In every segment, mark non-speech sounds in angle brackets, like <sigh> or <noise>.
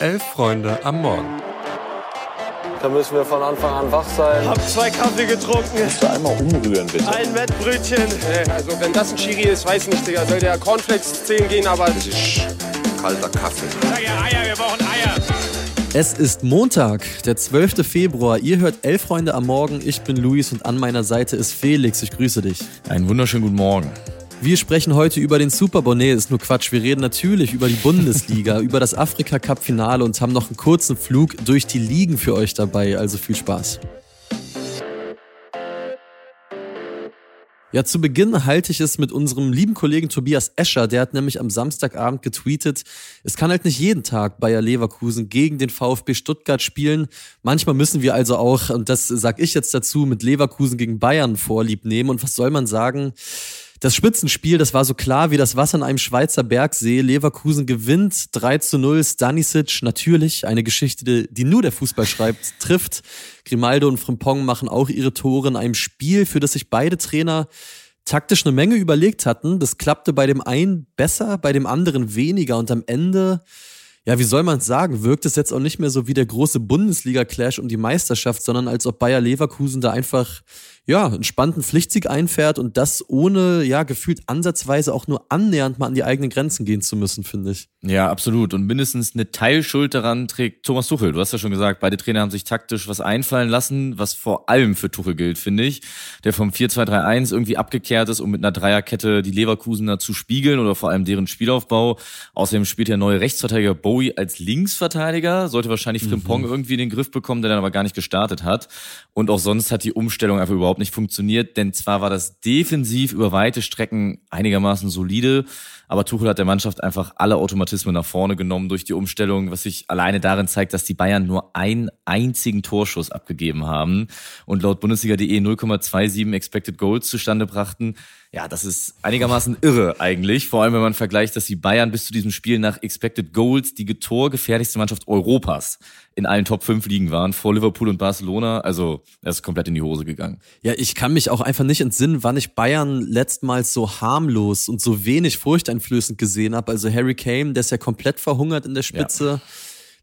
Elf Freunde am Morgen. Da müssen wir von Anfang an wach sein. Hab zwei Kaffee getrunken. Kannst du einmal umrühren, bitte? Ein Wettbrötchen. Also wenn das ein Schiri ist, weiß nicht, Digga. Soll der Cornflakes 10 gehen, aber... Das ist kalter Kaffee. Sag ja Eier, wir brauchen Eier. Es ist Montag, der 12. Februar. Ihr hört Elf Freunde am Morgen. Ich bin Luis und an meiner Seite ist Felix. Ich grüße dich. Einen wunderschönen guten Morgen. Wir sprechen heute über den Super Bowl. Nee, ist nur Quatsch. Wir reden natürlich über die Bundesliga, <laughs> über das Afrika Cup Finale und haben noch einen kurzen Flug durch die Ligen für euch dabei. Also viel Spaß. Ja, zu Beginn halte ich es mit unserem lieben Kollegen Tobias Escher. Der hat nämlich am Samstagabend getweetet, es kann halt nicht jeden Tag Bayer Leverkusen gegen den VfB Stuttgart spielen. Manchmal müssen wir also auch, und das sag ich jetzt dazu, mit Leverkusen gegen Bayern vorlieb nehmen. Und was soll man sagen? Das Spitzenspiel, das war so klar wie das Wasser in einem Schweizer Bergsee. Leverkusen gewinnt 3 zu 0. Stanisic, natürlich eine Geschichte, die nur der Fußball schreibt, <laughs> trifft. Grimaldo und Frimpong machen auch ihre Tore in einem Spiel, für das sich beide Trainer taktisch eine Menge überlegt hatten. Das klappte bei dem einen besser, bei dem anderen weniger und am Ende ja, wie soll man es sagen, wirkt es jetzt auch nicht mehr so wie der große Bundesliga-Clash um die Meisterschaft, sondern als ob Bayer Leverkusen da einfach ja, einen spannenden Pflichtsieg einfährt und das ohne, ja, gefühlt ansatzweise auch nur annähernd mal an die eigenen Grenzen gehen zu müssen, finde ich. Ja, absolut. Und mindestens eine Teilschuld daran trägt Thomas Tuchel. Du hast ja schon gesagt, beide Trainer haben sich taktisch was einfallen lassen, was vor allem für Tuchel gilt, finde ich. Der vom 4-2-3-1 irgendwie abgekehrt ist, um mit einer Dreierkette die Leverkusener zu spiegeln oder vor allem deren Spielaufbau. Außerdem spielt der neue Rechtsverteidiger Bowie als Linksverteidiger, sollte wahrscheinlich Frimpong mhm. irgendwie in den Griff bekommen, der dann aber gar nicht gestartet hat. Und auch sonst hat die Umstellung einfach überhaupt nicht funktioniert, denn zwar war das defensiv über weite Strecken einigermaßen solide, aber Tuchel hat der Mannschaft einfach alle Automatismen nach vorne genommen durch die Umstellung, was sich alleine darin zeigt, dass die Bayern nur einen einzigen Torschuss abgegeben haben und laut Bundesliga.de 0,27 Expected Goals zustande brachten. Ja, das ist einigermaßen irre eigentlich, vor allem wenn man vergleicht, dass die Bayern bis zu diesem Spiel nach Expected Goals die torgefährlichste Mannschaft Europas in allen Top 5 Ligen waren, vor Liverpool und Barcelona. Also, er ist komplett in die Hose gegangen. Ja, ich kann mich auch einfach nicht entsinnen, wann ich Bayern letztmals so harmlos und so wenig furchteinflößend gesehen habe. Also Harry Kane, der ist ja komplett verhungert in der Spitze. Ja.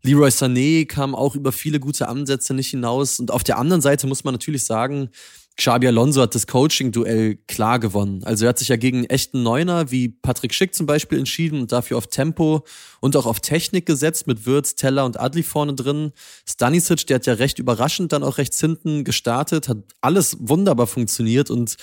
Leroy Sané kam auch über viele gute Ansätze nicht hinaus. Und auf der anderen Seite muss man natürlich sagen, Xabi Alonso hat das Coaching-Duell klar gewonnen. Also er hat sich ja gegen echten Neuner wie Patrick Schick zum Beispiel entschieden und dafür auf Tempo und auch auf Technik gesetzt mit Würz, Teller und Adli vorne drin. Stanisic, der hat ja recht überraschend dann auch rechts hinten gestartet, hat alles wunderbar funktioniert und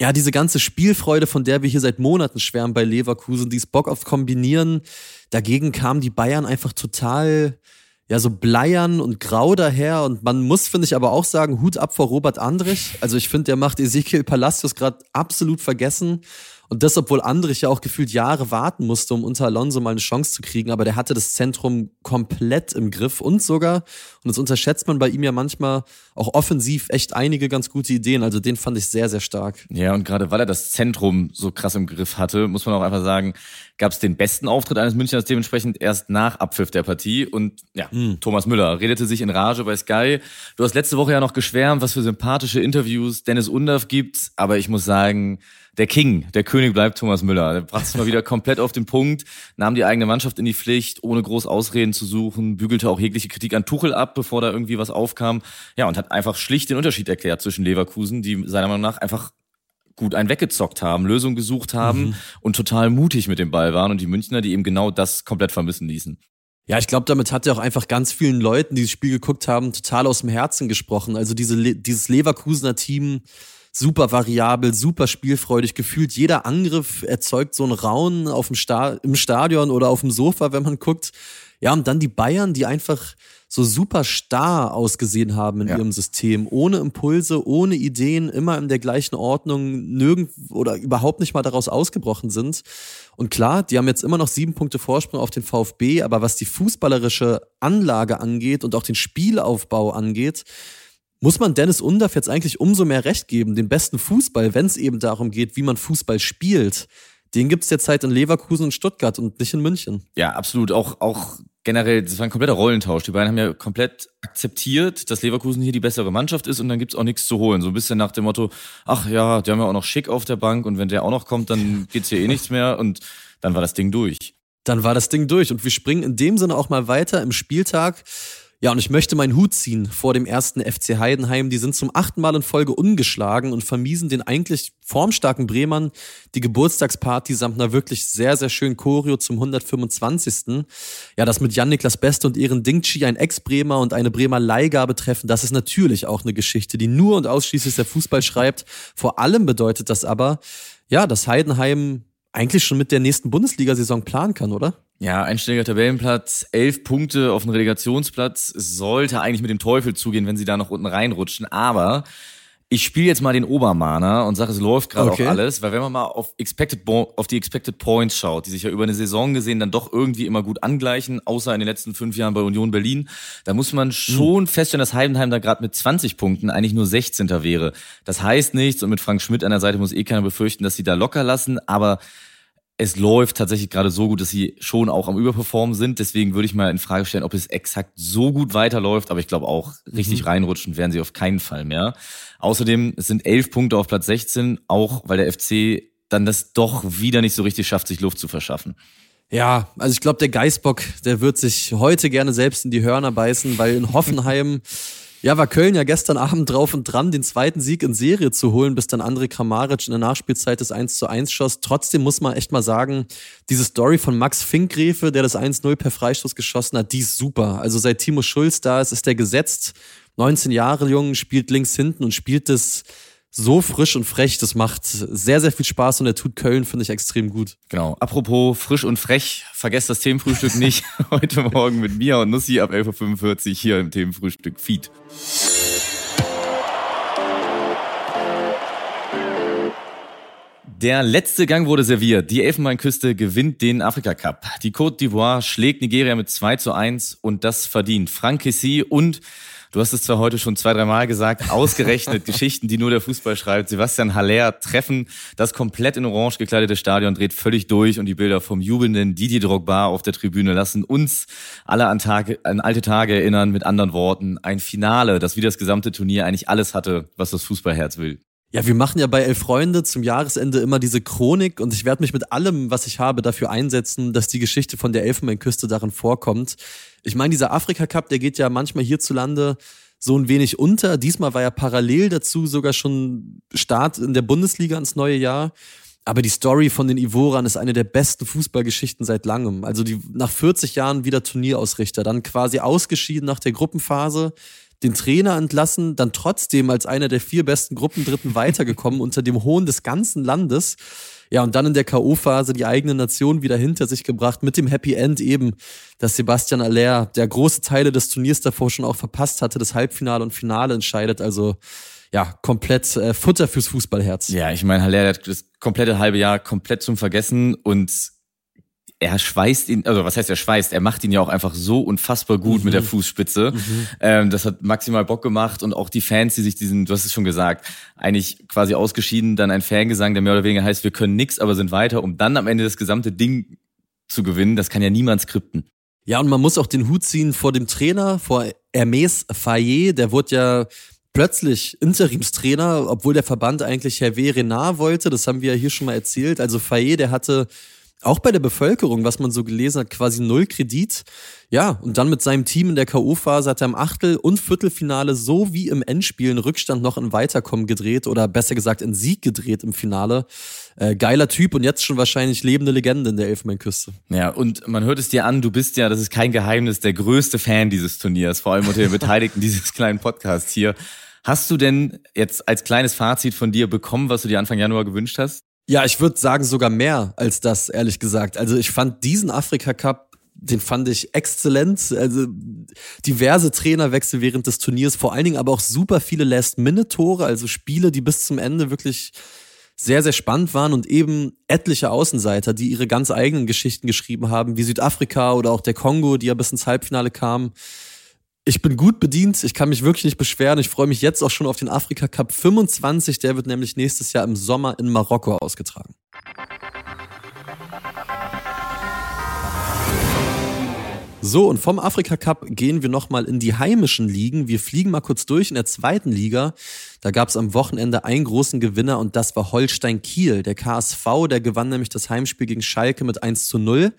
ja, diese ganze Spielfreude, von der wir hier seit Monaten schwärmen bei Leverkusen, dieses Bock auf Kombinieren, dagegen kamen die Bayern einfach total ja, so bleiern und grau daher. Und man muss, finde ich, aber auch sagen, Hut ab vor Robert Andrich. Also ich finde, der macht Ezekiel Palacios gerade absolut vergessen. Und das, obwohl Andrich ja auch gefühlt Jahre warten musste, um unter Alonso mal eine Chance zu kriegen. Aber der hatte das Zentrum komplett im Griff und sogar, und das unterschätzt man bei ihm ja manchmal, auch offensiv echt einige ganz gute Ideen. Also den fand ich sehr, sehr stark. Ja, und gerade weil er das Zentrum so krass im Griff hatte, muss man auch einfach sagen, gab es den besten Auftritt eines Münchners dementsprechend erst nach Abpfiff der Partie. Und ja, mhm. Thomas Müller redete sich in Rage bei Sky. Du hast letzte Woche ja noch geschwärmt, was für sympathische Interviews Dennis Undorf gibt. Aber ich muss sagen, der King, der König bleibt Thomas Müller. Der brachte es mal wieder komplett auf den Punkt, nahm die eigene Mannschaft in die Pflicht, ohne groß Ausreden zu suchen, bügelte auch jegliche Kritik an Tuchel ab, bevor da irgendwie was aufkam. Ja, und hat einfach schlicht den Unterschied erklärt zwischen Leverkusen, die seiner Meinung nach einfach gut einen weggezockt haben, Lösungen gesucht haben mhm. und total mutig mit dem Ball waren und die Münchner, die eben genau das komplett vermissen ließen. Ja, ich glaube, damit hat er auch einfach ganz vielen Leuten, die das Spiel geguckt haben, total aus dem Herzen gesprochen. Also diese, dieses Leverkusener Team, super variabel, super spielfreudig. Gefühlt jeder Angriff erzeugt so einen Raun auf dem Sta im Stadion oder auf dem Sofa, wenn man guckt. Ja, und dann die Bayern, die einfach so super starr ausgesehen haben in ja. ihrem System, ohne Impulse, ohne Ideen, immer in der gleichen Ordnung, nirgend oder überhaupt nicht mal daraus ausgebrochen sind. Und klar, die haben jetzt immer noch sieben Punkte Vorsprung auf den VfB, aber was die fußballerische Anlage angeht und auch den Spielaufbau angeht, muss man Dennis Undorf jetzt eigentlich umso mehr Recht geben, den besten Fußball, wenn es eben darum geht, wie man Fußball spielt. Den gibt's jetzt halt in Leverkusen und Stuttgart und nicht in München. Ja, absolut. Auch, auch generell, das war ein kompletter Rollentausch. Die beiden haben ja komplett akzeptiert, dass Leverkusen hier die bessere Mannschaft ist und dann gibt's auch nichts zu holen. So ein bisschen nach dem Motto, ach ja, die haben ja auch noch Schick auf der Bank und wenn der auch noch kommt, dann geht's hier eh nichts mehr und dann war das Ding durch. Dann war das Ding durch und wir springen in dem Sinne auch mal weiter im Spieltag. Ja, und ich möchte meinen Hut ziehen vor dem ersten FC Heidenheim. Die sind zum achten Mal in Folge ungeschlagen und vermiesen den eigentlich formstarken Bremern die Geburtstagsparty samt einer wirklich sehr, sehr schönen Choreo zum 125. Ja, das mit Jan-Niklas Beste und Ehren Dingchi, ein Ex-Bremer und eine Bremer Leihgabe treffen, das ist natürlich auch eine Geschichte, die nur und ausschließlich der Fußball schreibt. Vor allem bedeutet das aber, ja, dass Heidenheim eigentlich schon mit der nächsten Bundesliga-Saison planen kann, oder? Ja, einstelliger Tabellenplatz, elf Punkte auf dem Relegationsplatz. Sollte eigentlich mit dem Teufel zugehen, wenn sie da noch unten reinrutschen. Aber ich spiele jetzt mal den Obermahner und sage, es läuft gerade okay. auch alles, weil wenn man mal auf, Expected auf die Expected Points schaut, die sich ja über eine Saison gesehen dann doch irgendwie immer gut angleichen, außer in den letzten fünf Jahren bei Union Berlin, da muss man schon mhm. feststellen, dass Heidenheim da gerade mit 20 Punkten eigentlich nur 16. wäre. Das heißt nichts und mit Frank Schmidt an der Seite muss eh keiner befürchten, dass sie da locker lassen, aber es läuft tatsächlich gerade so gut, dass sie schon auch am Überperformen sind. Deswegen würde ich mal in Frage stellen, ob es exakt so gut weiterläuft. Aber ich glaube auch, richtig mhm. reinrutschen werden sie auf keinen Fall mehr. Außerdem, sind elf Punkte auf Platz 16, auch weil der FC dann das doch wieder nicht so richtig schafft, sich Luft zu verschaffen. Ja, also ich glaube, der Geißbock, der wird sich heute gerne selbst in die Hörner beißen, weil in Hoffenheim <laughs> Ja, war Köln ja gestern Abend drauf und dran, den zweiten Sieg in Serie zu holen, bis dann André Kramaric in der Nachspielzeit das 1 zu 1 schoss. Trotzdem muss man echt mal sagen, diese Story von Max Finkgräfe, der das 1-0 per Freistoß geschossen hat, die ist super. Also seit Timo Schulz da ist, ist der gesetzt. 19 Jahre jung, spielt links hinten und spielt das so frisch und frech. Das macht sehr, sehr viel Spaß und er tut Köln, finde ich, extrem gut. Genau. Apropos frisch und frech, vergesst das Themenfrühstück nicht. <laughs> <laughs> Heute Morgen mit Mia und Nussi ab 11.45 Uhr hier im Themenfrühstück Feed. Der letzte Gang wurde serviert. Die Elfenbeinküste gewinnt den Afrika Cup. Die Côte d'Ivoire schlägt Nigeria mit 2 zu 1 und das verdient. Frank Kessy und Du hast es zwar heute schon zwei, drei Mal gesagt, ausgerechnet <laughs> Geschichten, die nur der Fußball schreibt. Sebastian Haller treffen das komplett in orange gekleidete Stadion, dreht völlig durch und die Bilder vom jubelnden Didier Drogba auf der Tribüne lassen uns alle an, Tage, an alte Tage erinnern. Mit anderen Worten, ein Finale, das wie das gesamte Turnier eigentlich alles hatte, was das Fußballherz will. Ja, wir machen ja bei Elf Freunde zum Jahresende immer diese Chronik und ich werde mich mit allem, was ich habe, dafür einsetzen, dass die Geschichte von der Elfenbeinküste darin vorkommt. Ich meine, dieser Afrika Cup, der geht ja manchmal hierzulande so ein wenig unter. Diesmal war ja parallel dazu sogar schon Start in der Bundesliga ins neue Jahr. Aber die Story von den Ivoran ist eine der besten Fußballgeschichten seit langem. Also die nach 40 Jahren wieder Turnierausrichter, dann quasi ausgeschieden nach der Gruppenphase, den Trainer entlassen, dann trotzdem als einer der vier besten Gruppendritten weitergekommen unter dem Hohn des ganzen Landes. Ja, und dann in der K.O.-Phase die eigene Nation wieder hinter sich gebracht, mit dem Happy End eben, dass Sebastian Aller, der große Teile des Turniers davor schon auch verpasst hatte, das Halbfinale und Finale entscheidet. Also ja, komplett äh, Futter fürs Fußballherz. Ja, ich meine, Haller hat das komplette halbe Jahr komplett zum Vergessen und er schweißt ihn, also was heißt er schweißt? Er macht ihn ja auch einfach so unfassbar gut mhm. mit der Fußspitze. Mhm. Ähm, das hat maximal Bock gemacht und auch die Fans, die sich diesen, du hast es schon gesagt, eigentlich quasi ausgeschieden, dann ein Fangesang, der mehr oder weniger heißt, wir können nix, aber sind weiter, um dann am Ende das gesamte Ding zu gewinnen. Das kann ja niemand skripten. Ja, und man muss auch den Hut ziehen vor dem Trainer, vor Hermes Fayet, der wurde ja plötzlich Interimstrainer, obwohl der Verband eigentlich Hervé Renard wollte. Das haben wir ja hier schon mal erzählt. Also Fayet, der hatte auch bei der Bevölkerung, was man so gelesen hat, quasi null Kredit. Ja, und dann mit seinem Team in der K.O.-Phase hat er im Achtel- und Viertelfinale so wie im Endspiel einen Rückstand noch in Weiterkommen gedreht oder besser gesagt in Sieg gedreht im Finale. Äh, geiler Typ und jetzt schon wahrscheinlich lebende Legende in der Elfenbeinküste. Ja, und man hört es dir an, du bist ja, das ist kein Geheimnis, der größte Fan dieses Turniers, vor allem unter den Beteiligten <laughs> dieses kleinen Podcasts hier. Hast du denn jetzt als kleines Fazit von dir bekommen, was du dir Anfang Januar gewünscht hast? Ja, ich würde sagen sogar mehr als das, ehrlich gesagt. Also ich fand diesen Afrika Cup, den fand ich exzellent. Also diverse Trainerwechsel während des Turniers, vor allen Dingen aber auch super viele Last-Minute-Tore, also Spiele, die bis zum Ende wirklich sehr, sehr spannend waren und eben etliche Außenseiter, die ihre ganz eigenen Geschichten geschrieben haben, wie Südafrika oder auch der Kongo, die ja bis ins Halbfinale kamen ich bin gut bedient, ich kann mich wirklich nicht beschweren. Ich freue mich jetzt auch schon auf den Afrika Cup 25. Der wird nämlich nächstes Jahr im Sommer in Marokko ausgetragen. So, und vom Afrika Cup gehen wir nochmal in die heimischen Ligen. Wir fliegen mal kurz durch in der zweiten Liga. Da gab es am Wochenende einen großen Gewinner und das war Holstein Kiel. Der KSV, der gewann nämlich das Heimspiel gegen Schalke mit 1 zu 0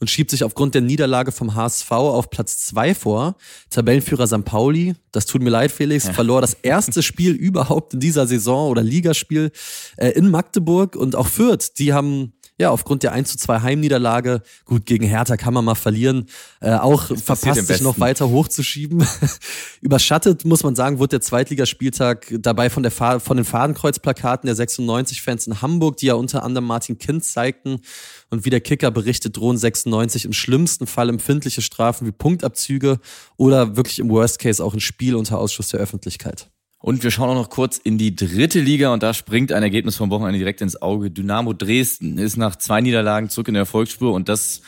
und schiebt sich aufgrund der Niederlage vom HSV auf Platz 2 vor. Tabellenführer St. Pauli, das tut mir leid, Felix, ja. verlor das erste Spiel <laughs> überhaupt in dieser Saison oder Ligaspiel äh, in Magdeburg und auch Fürth. Die haben ja, aufgrund der 1 zu 2 Heimniederlage, gut, gegen Hertha kann man mal verlieren, äh, auch verpasst sich noch weiter hochzuschieben. <laughs> Überschattet, muss man sagen, wurde der Zweitligaspieltag dabei von, der von den Fadenkreuzplakaten der 96-Fans in Hamburg, die ja unter anderem Martin Kind zeigten. Und wie der Kicker berichtet, drohen 96 im schlimmsten Fall empfindliche Strafen wie Punktabzüge oder wirklich im Worst Case auch ein Spiel unter Ausschuss der Öffentlichkeit. Und wir schauen auch noch kurz in die dritte Liga und da springt ein Ergebnis vom Wochenende direkt ins Auge. Dynamo Dresden ist nach zwei Niederlagen zurück in der Erfolgsspur und das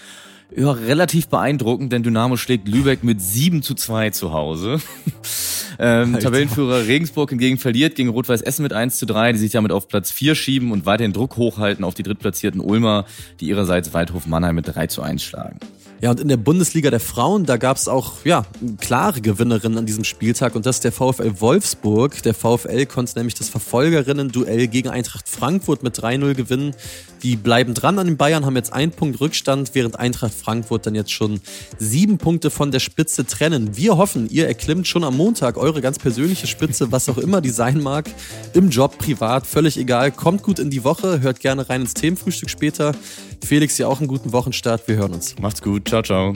ja, relativ beeindruckend, denn Dynamo schlägt Lübeck mit 7 zu 2 zu Hause. <laughs> ähm, Tabellenführer Regensburg hingegen verliert gegen Rot-Weiß Essen mit 1 zu 3, die sich damit auf Platz 4 schieben und weiterhin Druck hochhalten auf die drittplatzierten Ulmer, die ihrerseits Waldhof Mannheim mit 3 zu 1 schlagen. Ja, und in der Bundesliga der Frauen, da gab es auch ja, klare Gewinnerinnen an diesem Spieltag und das ist der VfL Wolfsburg. Der VfL konnte nämlich das Verfolgerinnen-Duell gegen Eintracht Frankfurt mit 3-0 gewinnen. Die bleiben dran an den Bayern, haben jetzt einen Punkt Rückstand, während Eintracht Frankfurt dann jetzt schon sieben Punkte von der Spitze trennen. Wir hoffen, ihr erklimmt schon am Montag eure ganz persönliche Spitze, was auch immer die sein mag. Im Job, privat, völlig egal. Kommt gut in die Woche, hört gerne rein ins Themenfrühstück später. Felix, dir auch einen guten Wochenstart. Wir hören uns. Macht's gut. Ciao, ciao.